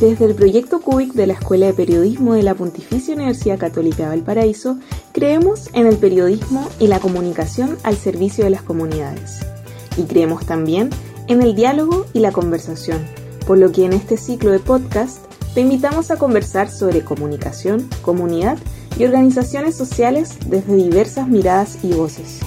Desde el proyecto CUBIC de la Escuela de Periodismo de la Pontificia Universidad Católica de Valparaíso, creemos en el periodismo y la comunicación al servicio de las comunidades. Y creemos también en el diálogo y la conversación, por lo que en este ciclo de podcast te invitamos a conversar sobre comunicación, comunidad y organizaciones sociales desde diversas miradas y voces.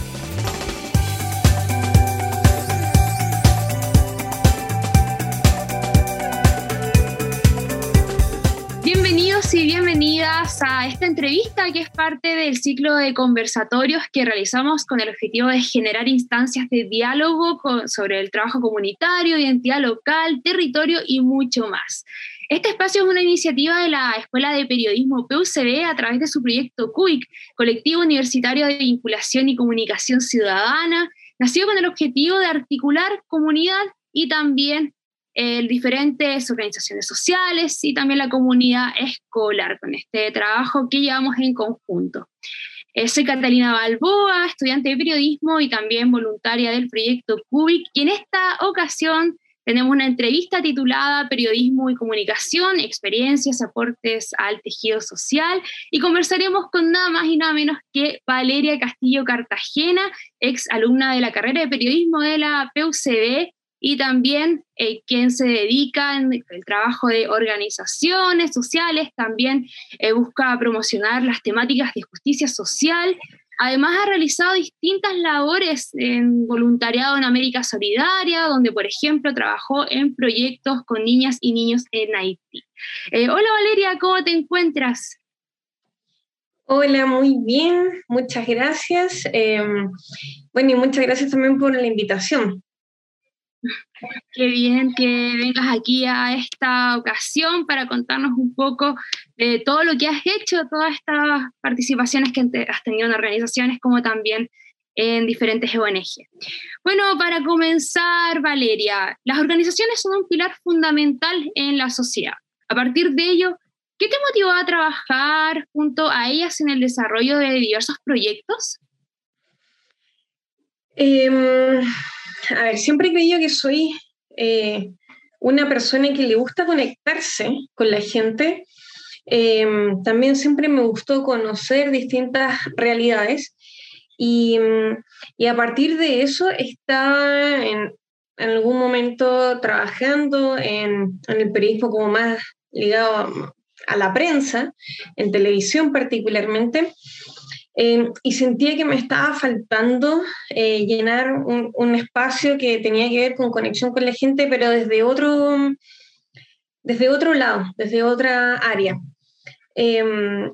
A esta entrevista que es parte del ciclo de conversatorios que realizamos con el objetivo de generar instancias de diálogo sobre el trabajo comunitario, identidad local, territorio y mucho más. Este espacio es una iniciativa de la Escuela de Periodismo PUCB a través de su proyecto CUIC, Colectivo Universitario de Vinculación y Comunicación Ciudadana, nacido con el objetivo de articular comunidad y también eh, diferentes organizaciones sociales y también la comunidad escolar con este trabajo que llevamos en conjunto. Eh, soy Catalina Balboa, estudiante de periodismo y también voluntaria del proyecto CUBIC y en esta ocasión tenemos una entrevista titulada Periodismo y Comunicación, experiencias, aportes al tejido social y conversaremos con nada más y nada menos que Valeria Castillo Cartagena, ex alumna de la carrera de periodismo de la PUCB y también eh, quien se dedica en el trabajo de organizaciones sociales, también eh, busca promocionar las temáticas de justicia social. Además ha realizado distintas labores en voluntariado en América Solidaria, donde por ejemplo trabajó en proyectos con niñas y niños en Haití. Eh, hola Valeria, ¿cómo te encuentras? Hola, muy bien, muchas gracias. Em, bueno, y muchas gracias también por la invitación. Qué bien que vengas aquí a esta ocasión para contarnos un poco de todo lo que has hecho, todas estas participaciones que has tenido en organizaciones como también en diferentes ONG. Bueno, para comenzar, Valeria, las organizaciones son un pilar fundamental en la sociedad. A partir de ello, ¿qué te motivó a trabajar junto a ellas en el desarrollo de diversos proyectos? Eh, a ver, siempre he creído que soy eh, una persona que le gusta conectarse con la gente. Eh, también siempre me gustó conocer distintas realidades y, a partir de eso estaba en, algún momento trabajando en, en, el periodismo como más ligado a la prensa, en televisión particularmente, Em, y sentía que me estaba faltando eh, llenar un, espacio que tenía que ver con conexión con la gente, pero desde otro, desde otro lado, desde otra área. Em,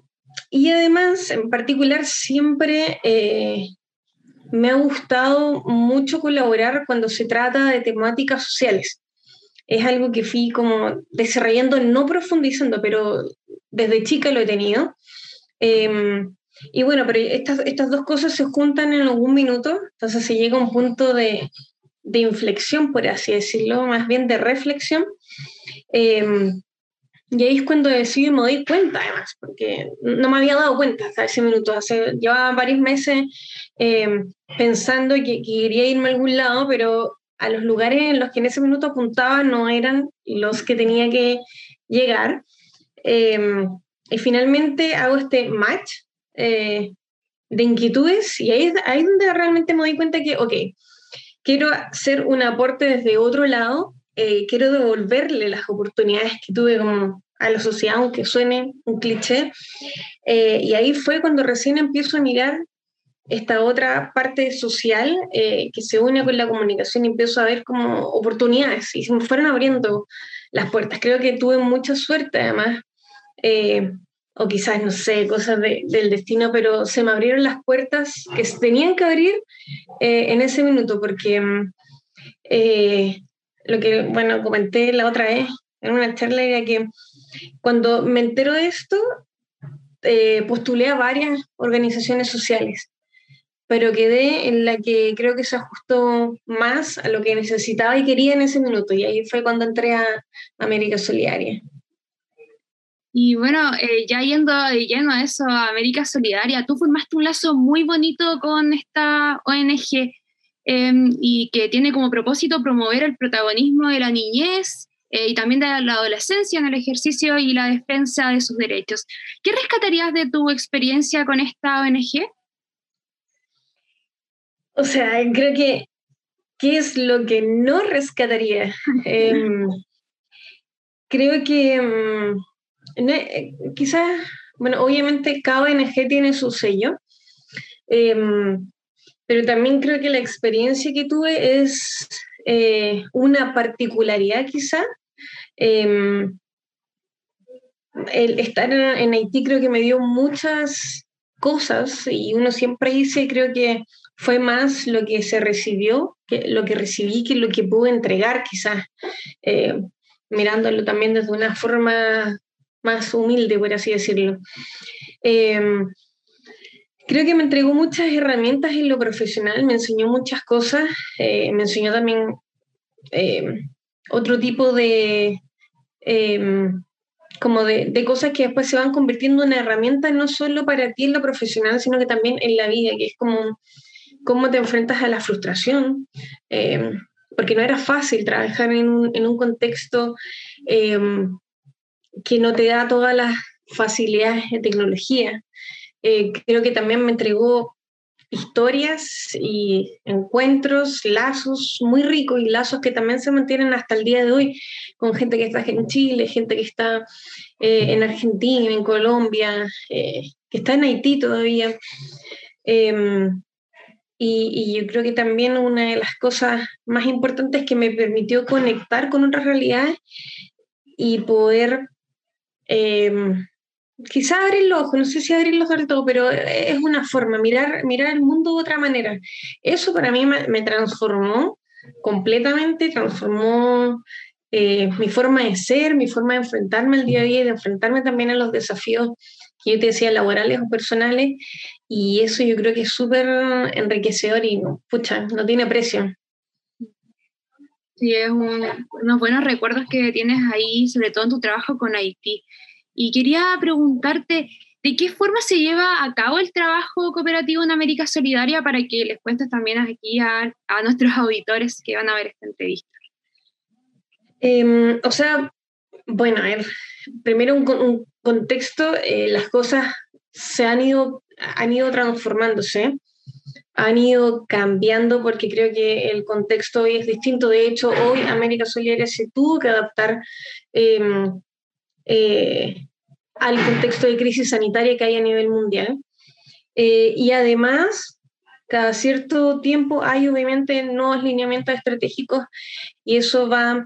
y además, en particular, siempre eh, me ha gustado mucho colaborar cuando se trata de temáticas sociales. Es algo que fui como desarrollando, no profundizando, pero desde chica lo he tenido. Em, y bueno, pero estas, estas dos cosas se juntan en algún minuto, entonces se llega a un punto de, de inflexión, por así decirlo, más bien de reflexión. Em, y ahí es cuando decido y me doy cuenta, además, porque no me había dado cuenta hasta ese minuto. Hace, llevaba varios meses em, pensando que, que, quería irme a algún lado, pero a los lugares en los que en ese minuto apuntaba no eran los que tenía que llegar. Em, y finalmente hago este match eh, de inquietudes y ahí es ahí donde realmente me doy cuenta que, ok, quiero hacer un aporte desde otro lado, eh, quiero devolverle las oportunidades que tuve como a la sociedad, aunque suene un cliché. Eh, y ahí fue cuando recién empiezo a mirar esta otra parte social que se une con la comunicación y empiezo a ver como oportunidades y se me fueron abriendo las puertas. Creo que tuve mucha suerte además o quizás, no sé, cosas del destino, pero se me abrieron las puertas que tenían que abrir eh, en ese minuto, porque mm, eh, lo que, bueno, comenté la otra vez en una charla era que cuando me entero de esto, eh, postulé a varias organizaciones sociales, pero quedé en la que creo que se ajustó más a lo que necesitaba y quería en ese minuto, y ahí fue cuando entré a América Solidaria. Y bueno, eh, ya yendo de lleno a eso, a América Solidaria, tú formaste un lazo muy bonito con esta ONG em, y que tiene como propósito promover el protagonismo de la niñez eh, y también de la adolescencia en el ejercicio y la defensa de sus derechos. ¿Qué rescatarías de tu experiencia con esta ONG? O sea, creo que, ¿qué es lo que no rescataría? Em, creo que em, quizás, bueno, obviamente cada ONG tiene su sello, em, pero también creo que la experiencia que tuve es eh, una particularidad quizá. el estar en Haití creo que me dio muchas cosas y uno siempre dice, creo que fue más lo que se recibió, lo que recibí, que lo que pude entregar, quizás, eh, mirándolo también desde una forma más humilde, por así decirlo. Em, creo que me entregó muchas herramientas en lo profesional, me enseñó muchas cosas, eh, me enseñó también em, otro tipo de em, como de, de, cosas que después se van convirtiendo en herramientas no solo para ti en lo profesional, sino que también en la vida, que es como cómo te enfrentas a la frustración, porque no era fácil trabajar en un, contexto eh, que no te da todas las facilidades de tecnología. Eh, creo que también me entregó historias y encuentros, lazos muy ricos y lazos que también se mantienen hasta el día de hoy con gente que está en Chile, gente que está en Argentina, en Colombia, que está en Haití todavía. Y, yo creo que también una de las cosas más importantes que me permitió conectar con otras realidades y poder eh, quizá abrir los ojos, no sé si abrirlos del todo, pero es una forma, mirar, mirar el mundo de otra manera. Eso para mí me, transformó completamente, transformó eh, mi forma de ser, mi forma de enfrentarme al día a día y de enfrentarme también a los desafíos que yo te decía, laborales o personales, y eso yo creo que es súper enriquecedor y, pucha, no tiene precio. Sí, es unos buenos recuerdos que tienes ahí, sobre todo en tu trabajo con Haití. Y quería preguntarte, ¿de qué forma se lleva a cabo el trabajo cooperativo en América Solidaria para que les cuentes también aquí a, nuestros auditores que van a ver esta entrevista? Em, o sea, bueno, a ver, primero un, contexto, eh, las cosas se han ido, han ido transformándose, han ido cambiando porque creo que el contexto hoy es distinto. De hecho, hoy América Solidaria se tuvo que adaptar em, eh, al contexto de crisis sanitaria que hay a nivel mundial. Eh, y además, cada cierto tiempo hay obviamente nuevos lineamientos estratégicos y eso va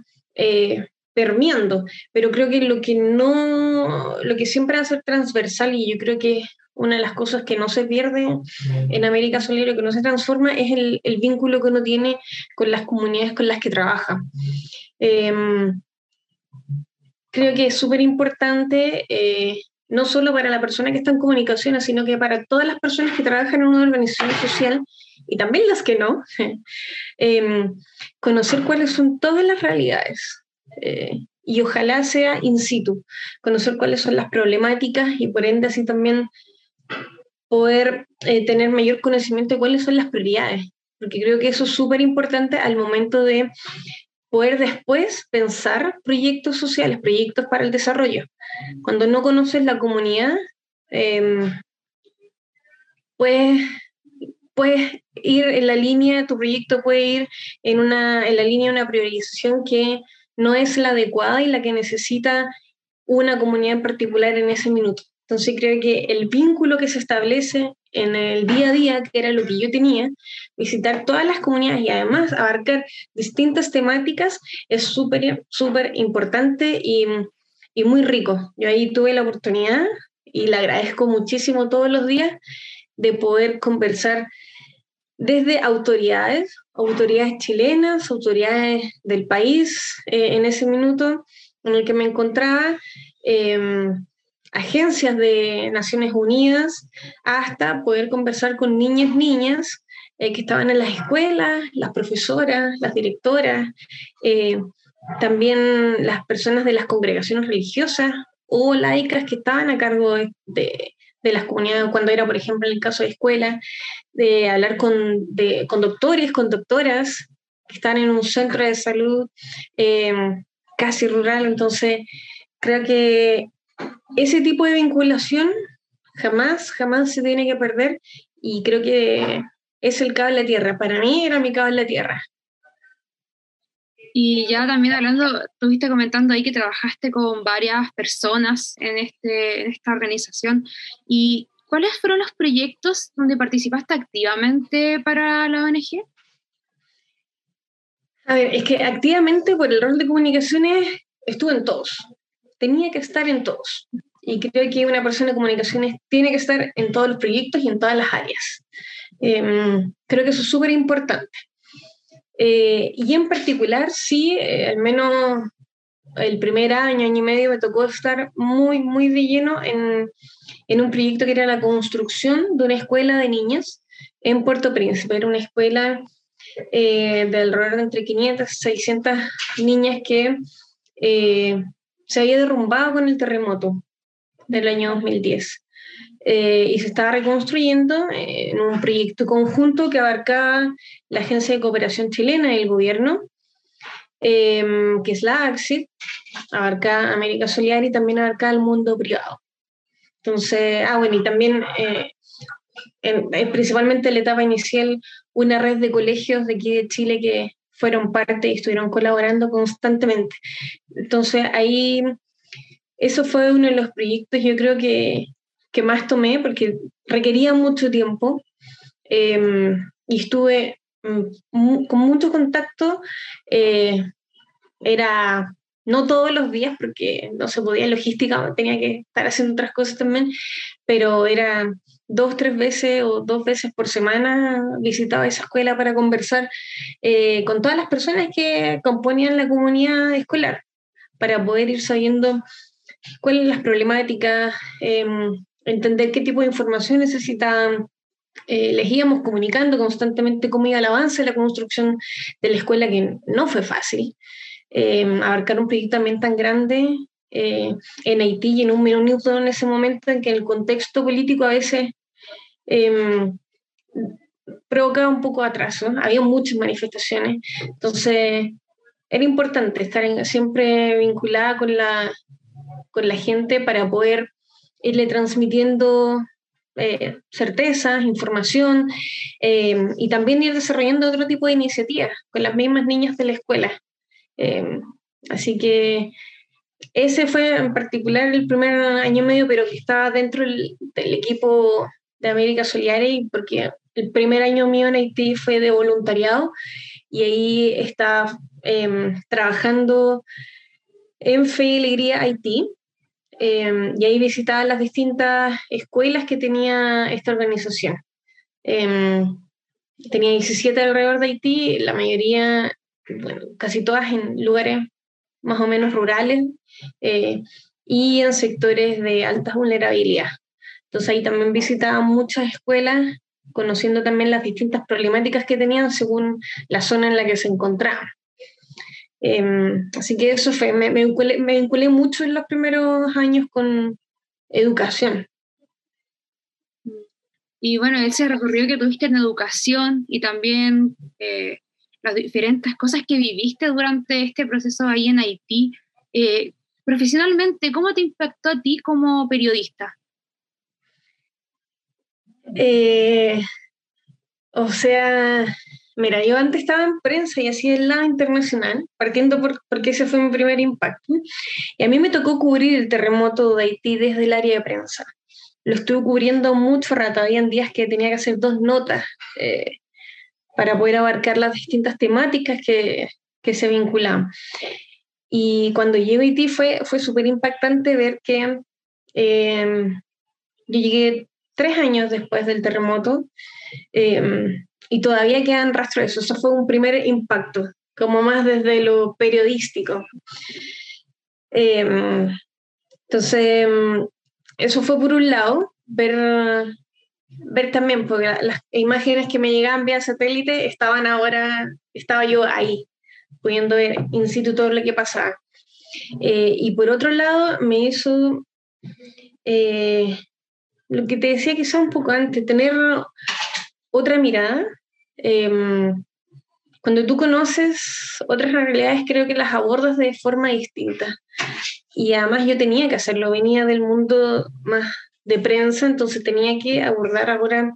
permeando, pero creo que lo que no, lo que siempre va a ser transversal y yo creo que una de las cosas que no se pierde en América Solidaria, que no se transforma, es el, el, vínculo que uno tiene con las comunidades con las que trabaja. Em, creo que es súper importante, eh, no solo para la persona que está en comunicación, sino que para todas las personas que trabajan en una organización social y también las que no, em, conocer cuáles son todas las realidades eh, y ojalá sea in situ, conocer cuáles son las problemáticas y por ende así también poder eh, tener mayor conocimiento de cuáles son las prioridades, porque creo que eso es súper importante al momento de poder después pensar proyectos sociales, proyectos para el desarrollo. Cuando no conoces la comunidad, eh, puedes ir en la línea, tu proyecto puede ir en, una, en la línea de una priorización que no es la adecuada y la que necesita una comunidad en particular en ese minuto. Entonces creo que el vínculo que se establece en el día a día, que era lo que yo tenía, visitar todas las comunidades y además abarcar distintas temáticas, es súper, súper importante y, y muy rico. Yo ahí tuve la oportunidad y le agradezco muchísimo todos los días de poder conversar desde autoridades, autoridades chilenas, autoridades del país eh, en ese minuto en el que me encontraba, em, agencias de Naciones Unidas, hasta poder conversar con niñas, niñas eh, que estaban en las escuelas, las profesoras, las directoras, eh, también las personas de las congregaciones religiosas o laicas que estaban a cargo de, de las comunidades, cuando era, por ejemplo, en el caso de escuela, de hablar con, doctores, con doctoras que están en un centro de salud, em, casi rural, entonces creo que ese tipo de vinculación jamás, jamás se tiene que perder y creo que es el cable de tierra. Para mí era mi cable de tierra. Y ya también hablando, estuviste comentando ahí que trabajaste con varias personas en, este, en esta organización. ¿Y cuáles fueron los proyectos donde participaste activamente para la ONG? A ver, es que activamente por el rol de comunicaciones estuve en todos. Tenía que estar en todos. Y creo que una persona de comunicaciones tiene que estar en todos los proyectos y en todas las áreas. Em, creo que eso es súper importante. Eh, y en particular, sí, eh, al menos el primer año, año y medio, me tocó estar muy, muy de lleno en, en un proyecto que era la construcción de una escuela de niñas en Puerto Príncipe. Era una escuela eh, de de entre 500 y 600 niñas que eh, se había derrumbado con el terremoto del año 2010. Eh, y se estaba reconstruyendo en un proyecto conjunto que abarcaba la Agencia de Cooperación Chilena y el gobierno, em, que es la AXID, abarca América Solidaria y también abarca el mundo privado. Entonces, ah, bueno, y también principalmente en la etapa inicial, una red de colegios de aquí de Chile que fueron parte y estuvieron colaborando constantemente. Entonces, ahí, eso fue uno de los proyectos, yo creo que, que más tomé porque requería mucho tiempo em, y estuve mm, con mucho contacto. Eh, era no todos los días porque no se podía logística, tenía que estar haciendo otras cosas también, pero era dos, tres veces o dos veces por semana visitaba esa escuela para conversar eh, con todas las personas que componían la comunidad escolar, para poder ir sabiendo cuáles son las problemáticas, em, entender qué tipo de información necesitaban. Eh, les íbamos comunicando constantemente cómo iba el avance de la construcción de la escuela, que no fue fácil. Em, abarcar un proyecto también tan grande eh, en Haití y en un minuto en ese momento en que el contexto político a veces eh, provocaba un poco de atraso, había muchas manifestaciones, entonces era importante estar siempre vinculada con la, con la gente para poder irle transmitiendo eh, certezas, información em, y también ir desarrollando otro tipo de iniciativas con las mismas niñas de la escuela. Em, así que ese fue en particular el primer año y medio, pero que estaba dentro del, equipo de América Solidaria, porque el primer año mío en Haití fue de voluntariado y ahí estaba em, trabajando en Fe y Alegría Haití. Em, y ahí visitaba las distintas escuelas que tenía esta organización. tenía 17 alrededor de Haití, la mayoría bueno, casi todas en lugares más o menos rurales eh, y en sectores de alta vulnerabilidad. Entonces ahí también visitaba muchas escuelas, conociendo también las distintas problemáticas que tenían según la zona en la que se encontraban. Em, así que eso fue, me, me, vinculé, mucho en los primeros años con educación. Y bueno, ese recorrido que tuviste en educación y también eh, las diferentes cosas que viviste durante este proceso ahí en Haití. Eh, profesionalmente, ¿cómo te impactó a ti como periodista? Eh, o sea, mira, yo antes estaba en prensa y hacía el lado internacional, partiendo por, porque ese fue mi primer impacto. Y a mí me tocó cubrir el terremoto de Haití desde el área de prensa. Lo estuve cubriendo mucho rato, había días que tenía que hacer dos notas. Eh, para poder abarcar las distintas temáticas que, que se vinculan. Y cuando llegué a Haití fue, fue súper impactante ver que eh, yo llegué tres años después del terremoto eh, y todavía quedan rastros de eso. Eso fue un primer impacto, como más desde lo periodístico. Eh, entonces, eso fue por un lado, ver ver también, porque las imágenes que me llegaban vía satélite estaban ahora, estaba yo ahí, pudiendo ver in situ todo lo que pasaba. Eh, y por otro lado, me hizo eh, lo que te decía quizá un poco antes, tener otra mirada, em, cuando tú conoces otras realidades, creo que las abordas de forma distinta. Y además yo tenía que hacerlo, venía del mundo más de prensa, entonces tenía que abordar ahora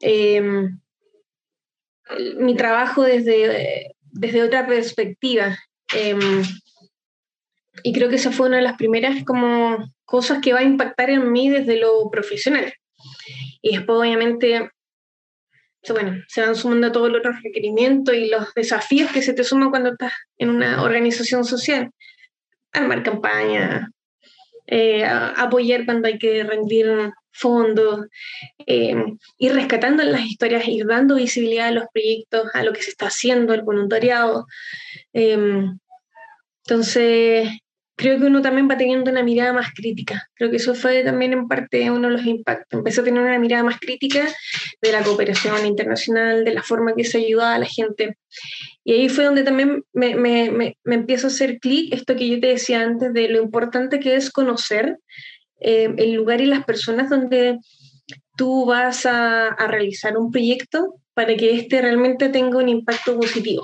em, mi trabajo desde, desde otra perspectiva. Em, y creo que esa fue una de las primeras como cosas que va a impactar en mí desde lo profesional. Y después, obviamente, bueno, se van sumando todos los otros requerimientos y los desafíos que se te suman cuando estás en una organización social. Armar campaña, eh, apoyar cuando hay que rendir fondos, eh, ir rescatando las historias, ir dando visibilidad a los proyectos, a lo que se está haciendo, el voluntariado. Eh, entonces, creo que uno también va teniendo una mirada más crítica. Creo que eso fue también en parte uno de los impactos. Empezó a tener una mirada más crítica de la cooperación internacional, de la forma que se ayudaba a la gente. Y ahí fue donde también me, me, me, me empiezo a hacer clic esto que yo te decía antes de lo importante que es conocer eh, el lugar y las personas donde tú vas a, a realizar un proyecto para que éste realmente tenga un impacto positivo.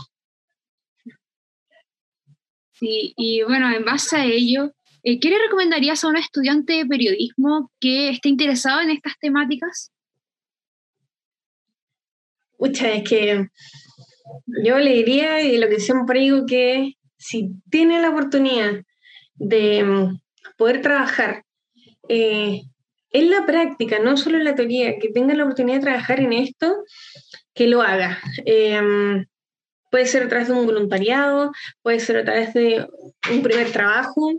Sí, y bueno, en base a ello, eh, ¿qué le recomendarías a un estudiante de periodismo que esté interesado en estas temáticas? Mucha, es que yo le diría, y lo que siempre digo, que si tiene la oportunidad de mm, poder trabajar eh, en la práctica, no solo en la teoría, que tenga la oportunidad de trabajar en esto, que lo haga. Eh, Puede ser a través de un voluntariado, puede ser a través de un primer trabajo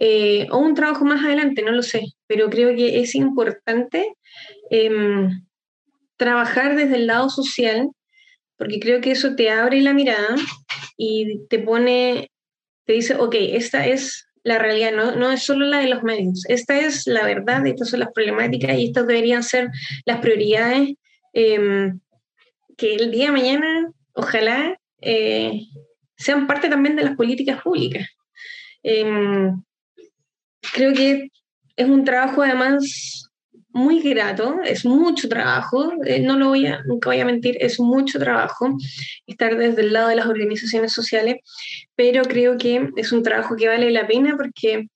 eh, o un trabajo más adelante, no lo sé, pero creo que es importante em, trabajar desde el lado social porque creo que eso te abre la mirada y te pone, te dice, ok, esta es la realidad, no, no es solo la de los medios, esta es la verdad, estas son las problemáticas y estas deberían ser las prioridades em, que el día de mañana ojalá eh, sean parte también de las políticas públicas. Em, creo que es un trabajo además muy grato, es mucho trabajo, eh, no lo voy a, nunca voy a mentir, es mucho trabajo estar desde el lado de las organizaciones sociales, pero creo que es un trabajo que vale la pena porque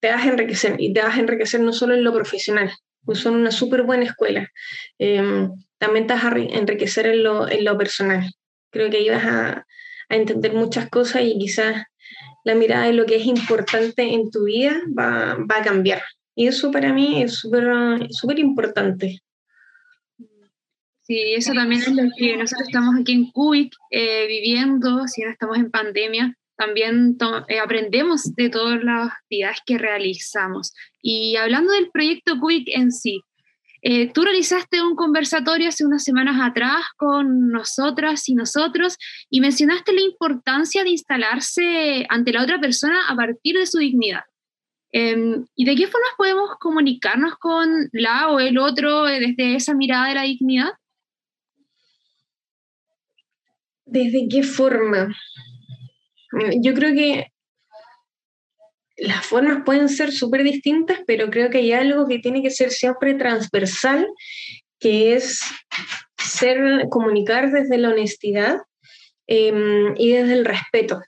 te vas a enriquecer y te vas a enriquecer no solo en lo profesional, pues son una súper buena escuela, em, también te vas a enriquecer en lo, en lo personal. Creo que ahí vas a, entender muchas cosas y quizás la mirada de lo que es importante en tu vida va, a cambiar. Y eso para mí es súper importante. Sí, eso también es lo que nosotros estamos aquí en CUIC eh, viviendo, si no estamos en pandemia, también eh, aprendemos de todas las actividades que realizamos. Y hablando del proyecto CUIC en sí, eh, tú realizaste un conversatorio hace unas semanas atrás con nosotras y nosotros y mencionaste la importancia de instalarse ante la otra persona a partir de su dignidad. Em, ¿Y de qué formas podemos comunicarnos con la o el otro eh, desde esa mirada de la dignidad? ¿Desde qué forma? Yo creo que las formas pueden ser súper distintas, pero creo que hay algo que tiene que ser siempre transversal, que es ser, comunicar desde la honestidad em, y desde el respeto.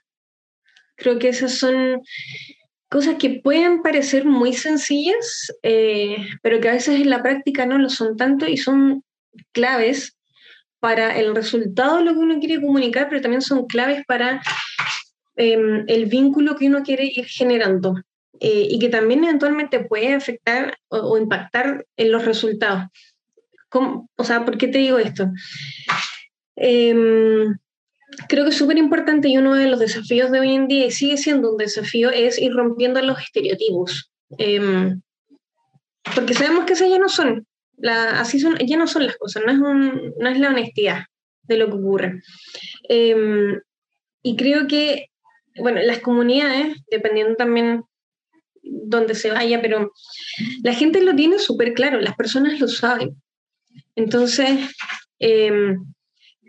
Creo que esas son cosas que pueden parecer muy sencillas, eh, pero que a veces en la práctica no lo son tanto y son claves para el resultado de lo que uno quiere comunicar, pero también son claves para Em, el vínculo que uno quiere ir generando eh, y que también eventualmente puede afectar o, impactar en los resultados. O sea, ¿por qué te digo esto? Em, creo que es súper importante y uno de los desafíos de hoy en día, y sigue siendo un desafío, es ir rompiendo los estereotipos. Em, porque sabemos que esas ya no son, así son, ya no son las cosas, no es, no es la honestidad de lo que ocurre. y creo que bueno, las comunidades, dependiendo también dónde se vaya, pero la gente lo tiene súper claro, las personas lo saben. Entonces, em,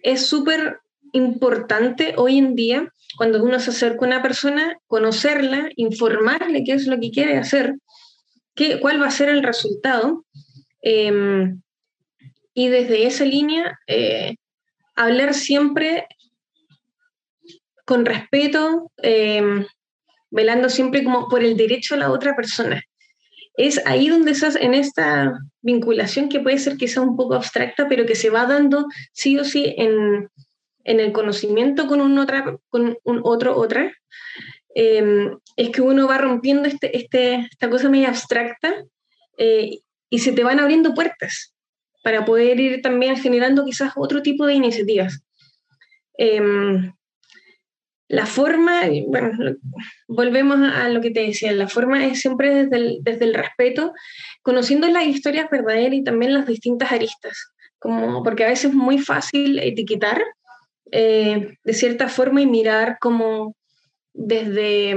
es súper importante hoy en día, cuando uno se acerca a una persona, conocerla, informarle qué es lo que quiere hacer, qué, cuál va a ser el resultado, em, y desde esa línea, eh, hablar siempre con respeto, em, velando siempre como por el derecho a la otra persona. Es ahí donde estás en esta vinculación que puede ser quizá un poco abstracta, pero que se va dando sí o sí en, en el conocimiento con un, otra, con un otro, otra, em, es que uno va rompiendo este, este, esta cosa medio abstracta eh, y se te van abriendo puertas para poder ir también generando quizás otro tipo de iniciativas. Em, la forma, bueno, volvemos a lo que te decía, la forma es siempre desde el, desde el respeto, conociendo las historias verdaderas y también las distintas aristas, como, porque a veces es muy fácil etiquetar eh, de cierta forma y mirar como desde,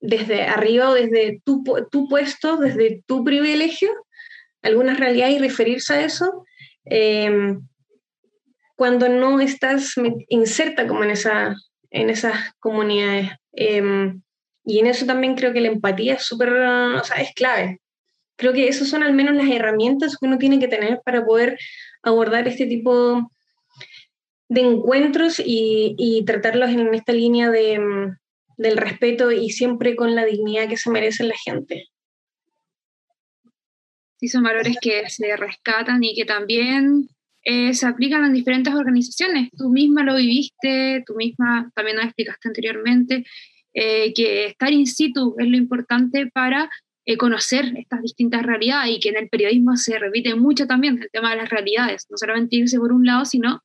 desde arriba o desde tu, tu puesto, desde tu privilegio, algunas realidades y referirse a eso. Eh, cuando no estás inserta como en, esa, en esas comunidades. Em, y en eso también creo que la empatía es súper, o sea, es clave. Creo que esas son al menos las herramientas que uno tiene que tener para poder abordar este tipo de encuentros y, y tratarlos en esta línea de, em, del respeto y siempre con la dignidad que se merece la gente. Sí, son valores que se rescatan y que también eh, se aplican en diferentes organizaciones. Tú misma lo viviste, tú misma también lo explicaste anteriormente, eh, que estar in situ es lo importante para eh, conocer estas distintas realidades y que en el periodismo se repite mucho también el tema de las realidades, no solamente irse por un lado, sino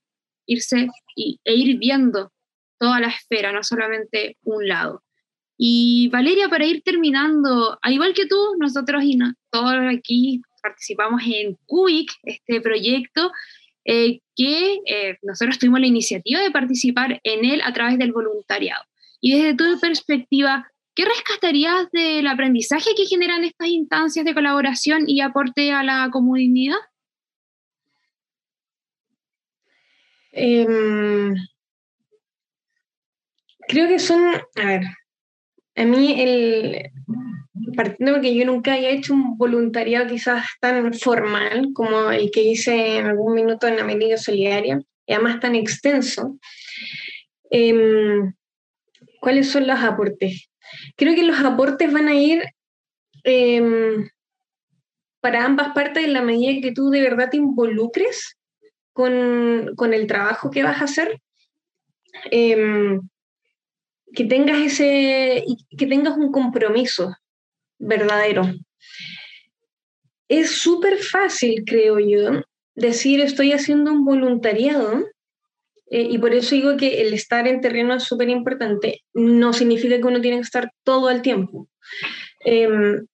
irse y, e ir viendo toda la esfera, no solamente un lado. Y Valeria, para ir terminando, al igual que tú, nosotros y todos aquí participamos en CUIC, este proyecto eh, que eh, nosotros tuvimos la iniciativa de participar en él a través del voluntariado. Y desde tu perspectiva, ¿qué rescatarías del aprendizaje que generan estas instancias de colaboración y aporte a la comunidad? Em, creo que son, a ver, a mí el, partiendo porque yo nunca haya hecho un voluntariado quizás tan formal como el que hice en algún minuto en la medida solidaria, y además tan extenso, em, ¿cuáles son los aportes? Creo que los aportes van a ir em, para ambas partes en la medida que tú de verdad te involucres con, con el trabajo que vas a hacer. Em, que tengas ese que tengas un compromiso verdadero. Es súper fácil, creo yo, decir estoy haciendo un voluntariado eh, y por eso digo que el estar en terreno es súper importante. No significa que uno tiene que estar todo el tiempo. Em,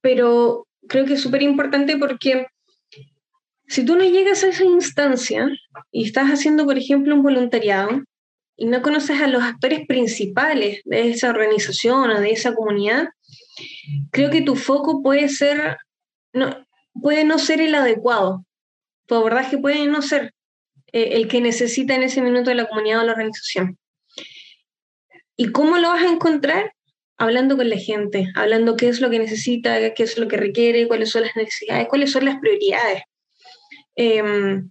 pero creo que es súper importante porque si tú no llegas a esa instancia y estás haciendo, por ejemplo, un voluntariado y no conoces a los actores principales de esa organización o de esa comunidad, creo que tu foco puede ser, no, puede no ser el adecuado. Tu abordaje puede no ser eh, el que necesita en ese minuto de la comunidad o la organización. ¿Y cómo lo vas a encontrar? Hablando con la gente, hablando qué es lo que necesita, qué es lo que requiere, cuáles son las necesidades, cuáles son las prioridades. Em,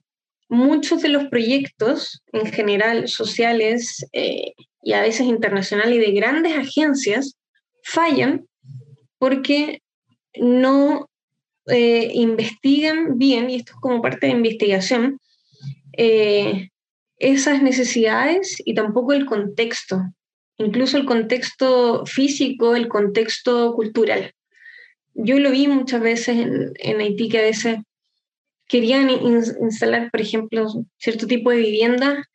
muchos de los proyectos en general sociales eh, y a veces internacionales y de grandes agencias fallan porque no eh, investigan bien, y esto es como parte de investigación, eh, esas necesidades y tampoco el contexto, incluso el contexto físico, el contexto cultural. Yo lo vi muchas veces en, Haití que a veces querían instalar, por ejemplo, cierto tipo de vivienda,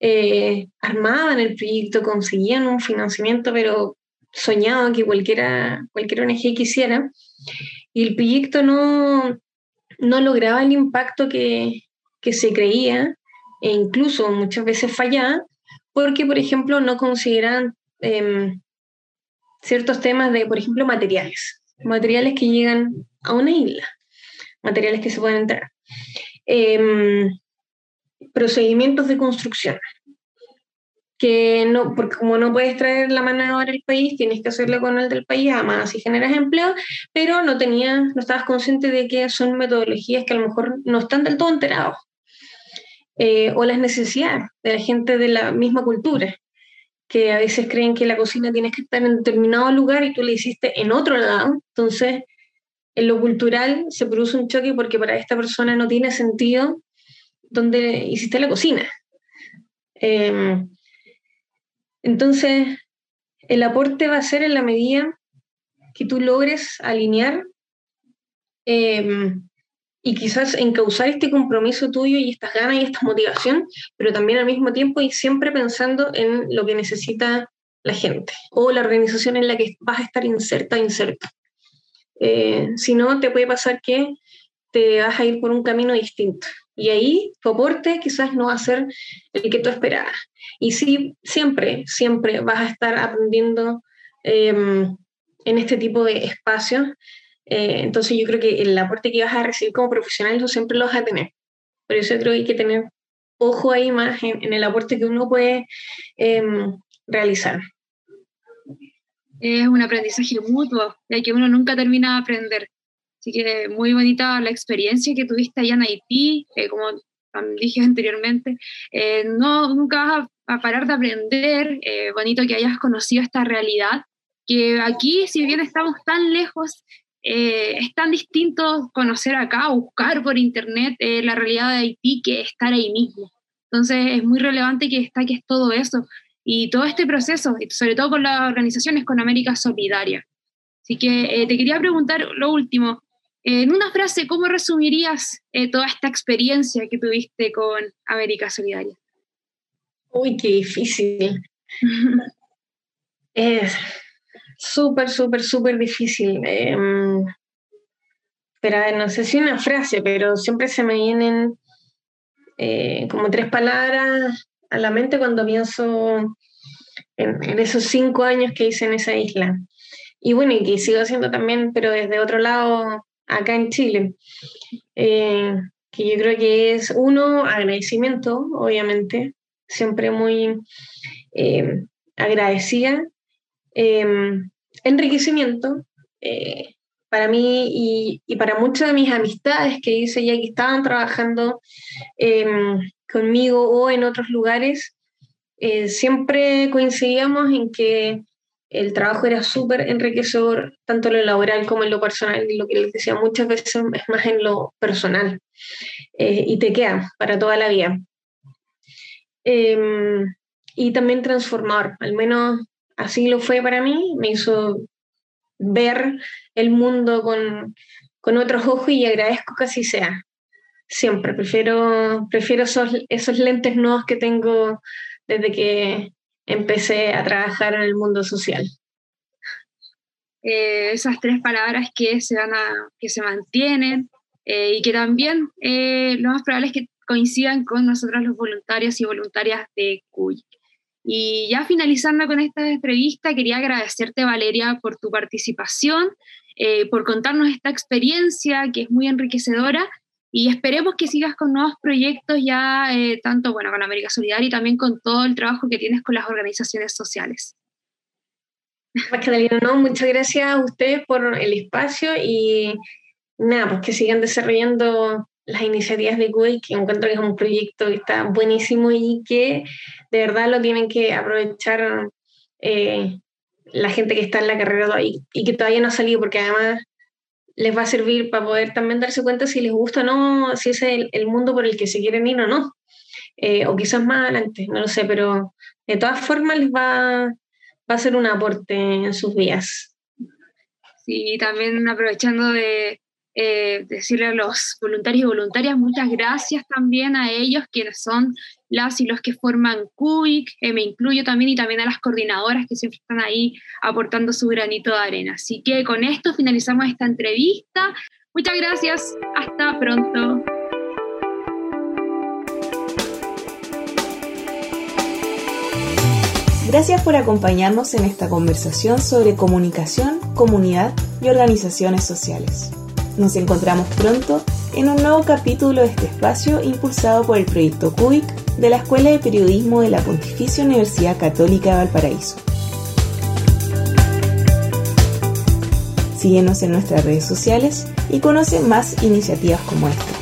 eh, armaban el proyecto, conseguían un financiamiento, pero soñado que cualquiera, cualquier ONG quisiera, y el proyecto no, no lograba el impacto que, que se creía, e incluso muchas veces fallaba, porque, por ejemplo, no consideran em, ciertos temas de, por ejemplo, materiales, materiales que llegan a una isla, materiales que se pueden entrar, em, procedimientos de construcción, que no, porque como no puedes traer la mano de obra país, tienes que hacerlo con el del país, además así generas empleo, pero no tenías, no estabas consciente de que son metodologías que a lo mejor no están del todo enterados. eh, o las necesidades de la gente de la misma cultura, que a veces creen que la cocina tiene que estar en determinado lugar y tú la hiciste en otro lado. Entonces, en lo cultural se produce un choque porque para esta persona no tiene sentido donde hiciste la cocina. Em, entonces, el aporte va a ser en la medida que tú logres alinear em, y quizás encauzar este compromiso tuyo y estas ganas y esta motivación, pero también al mismo tiempo y siempre pensando en lo que necesita la gente o la organización en la que vas a estar inserta, inserto. Eh, si no, te puede pasar que te vas a ir por un camino distinto. Y ahí tu aporte quizás no va a ser el que tú esperabas. Y sí, siempre, siempre vas a estar aprendiendo em, en este tipo de espacios. Eh, entonces yo creo que el aporte que vas a recibir como profesional eso siempre lo vas a tener. Por eso creo que hay que tener ojo ahí más en, el aporte que uno puede em, realizar. Es un aprendizaje mutuo, ya que uno nunca termina de aprender. Así que muy bonita la experiencia que tuviste allá en Haití, eh, como dije anteriormente, eh, no, nunca vas a, parar de aprender, eh, bonito que hayas conocido esta realidad, que aquí, si bien estamos tan lejos, es tan distinto conocer acá, buscar por internet la realidad de Haití que estar ahí mismo. Entonces es muy relevante que destaques todo eso y todo este proceso, sobre todo con las organizaciones con América Solidaria. Así que te quería preguntar lo último, en una frase, ¿cómo resumirías eh, toda esta experiencia que tuviste con América Solidaria? Uy, qué difícil. es súper, súper, súper difícil. Em, pero no sé si una frase, pero siempre se me vienen eh, como tres palabras a la mente cuando pienso en, en, esos cinco años que hice en esa isla. Y bueno, y que sigo haciendo también, pero desde otro lado, acá en Chile, eh, que yo creo que es uno, agradecimiento, obviamente, siempre muy eh, agradecida, em, enriquecimiento eh, para mí y, y, para muchas de mis amistades que hice ya que estaban trabajando em, conmigo o en otros lugares, siempre coincidíamos en que el trabajo era súper enriquecedor, tanto en lo laboral como en lo personal, y lo que les decía muchas veces es más en lo personal, eh, y te queda para toda la vida. Em, y también transformar, al menos así lo fue para mí, me hizo ver el mundo con, con otros ojos y agradezco que así sea. Siempre, prefiero, prefiero esos, esos lentes nuevos que tengo desde que empecé a trabajar en el mundo social. Eh, esas tres palabras que se, van a, que se mantienen eh, y que también eh, lo más probable es que coincidan con nosotros los voluntarios y voluntarias de CUY. Y ya finalizando con esta entrevista, quería agradecerte, Valeria, por tu participación, por contarnos esta experiencia que es muy enriquecedora y esperemos que sigas con nuevos proyectos ya, eh, tanto bueno, con América Solidaria y también con todo el trabajo que tienes con las organizaciones sociales. Magdalena, no, muchas gracias a ustedes por el espacio y nada, pues que sigan desarrollando las iniciativas de CUI, que encuentro que es un proyecto que está buenísimo y que de verdad lo tienen que aprovechar eh, la gente que está en la carrera y, y que todavía no ha salido, porque además les va a servir para poder también darse cuenta si les gusta o no, si es el, mundo por el que se quieren ir o no. Eh, o quizás más adelante, no lo sé, pero de todas formas les va, va a ser un aporte en sus vidas. Sí, también aprovechando de eh, decirle a los voluntarios y voluntarias muchas gracias también a ellos, quienes son las y los que forman CUIC, eh, me incluyo también, y también a las coordinadoras que siempre están ahí aportando su granito de arena. Así que con esto finalizamos esta entrevista. Muchas gracias, hasta pronto. Gracias por acompañarnos en esta conversación sobre comunicación, comunidad y organizaciones sociales. Nos encontramos pronto en un nuevo capítulo de este espacio impulsado por el proyecto CUIC de la Escuela de Periodismo de la Pontificia Universidad Católica de Valparaíso. Síguenos en nuestras redes sociales y conoce más iniciativas como esta.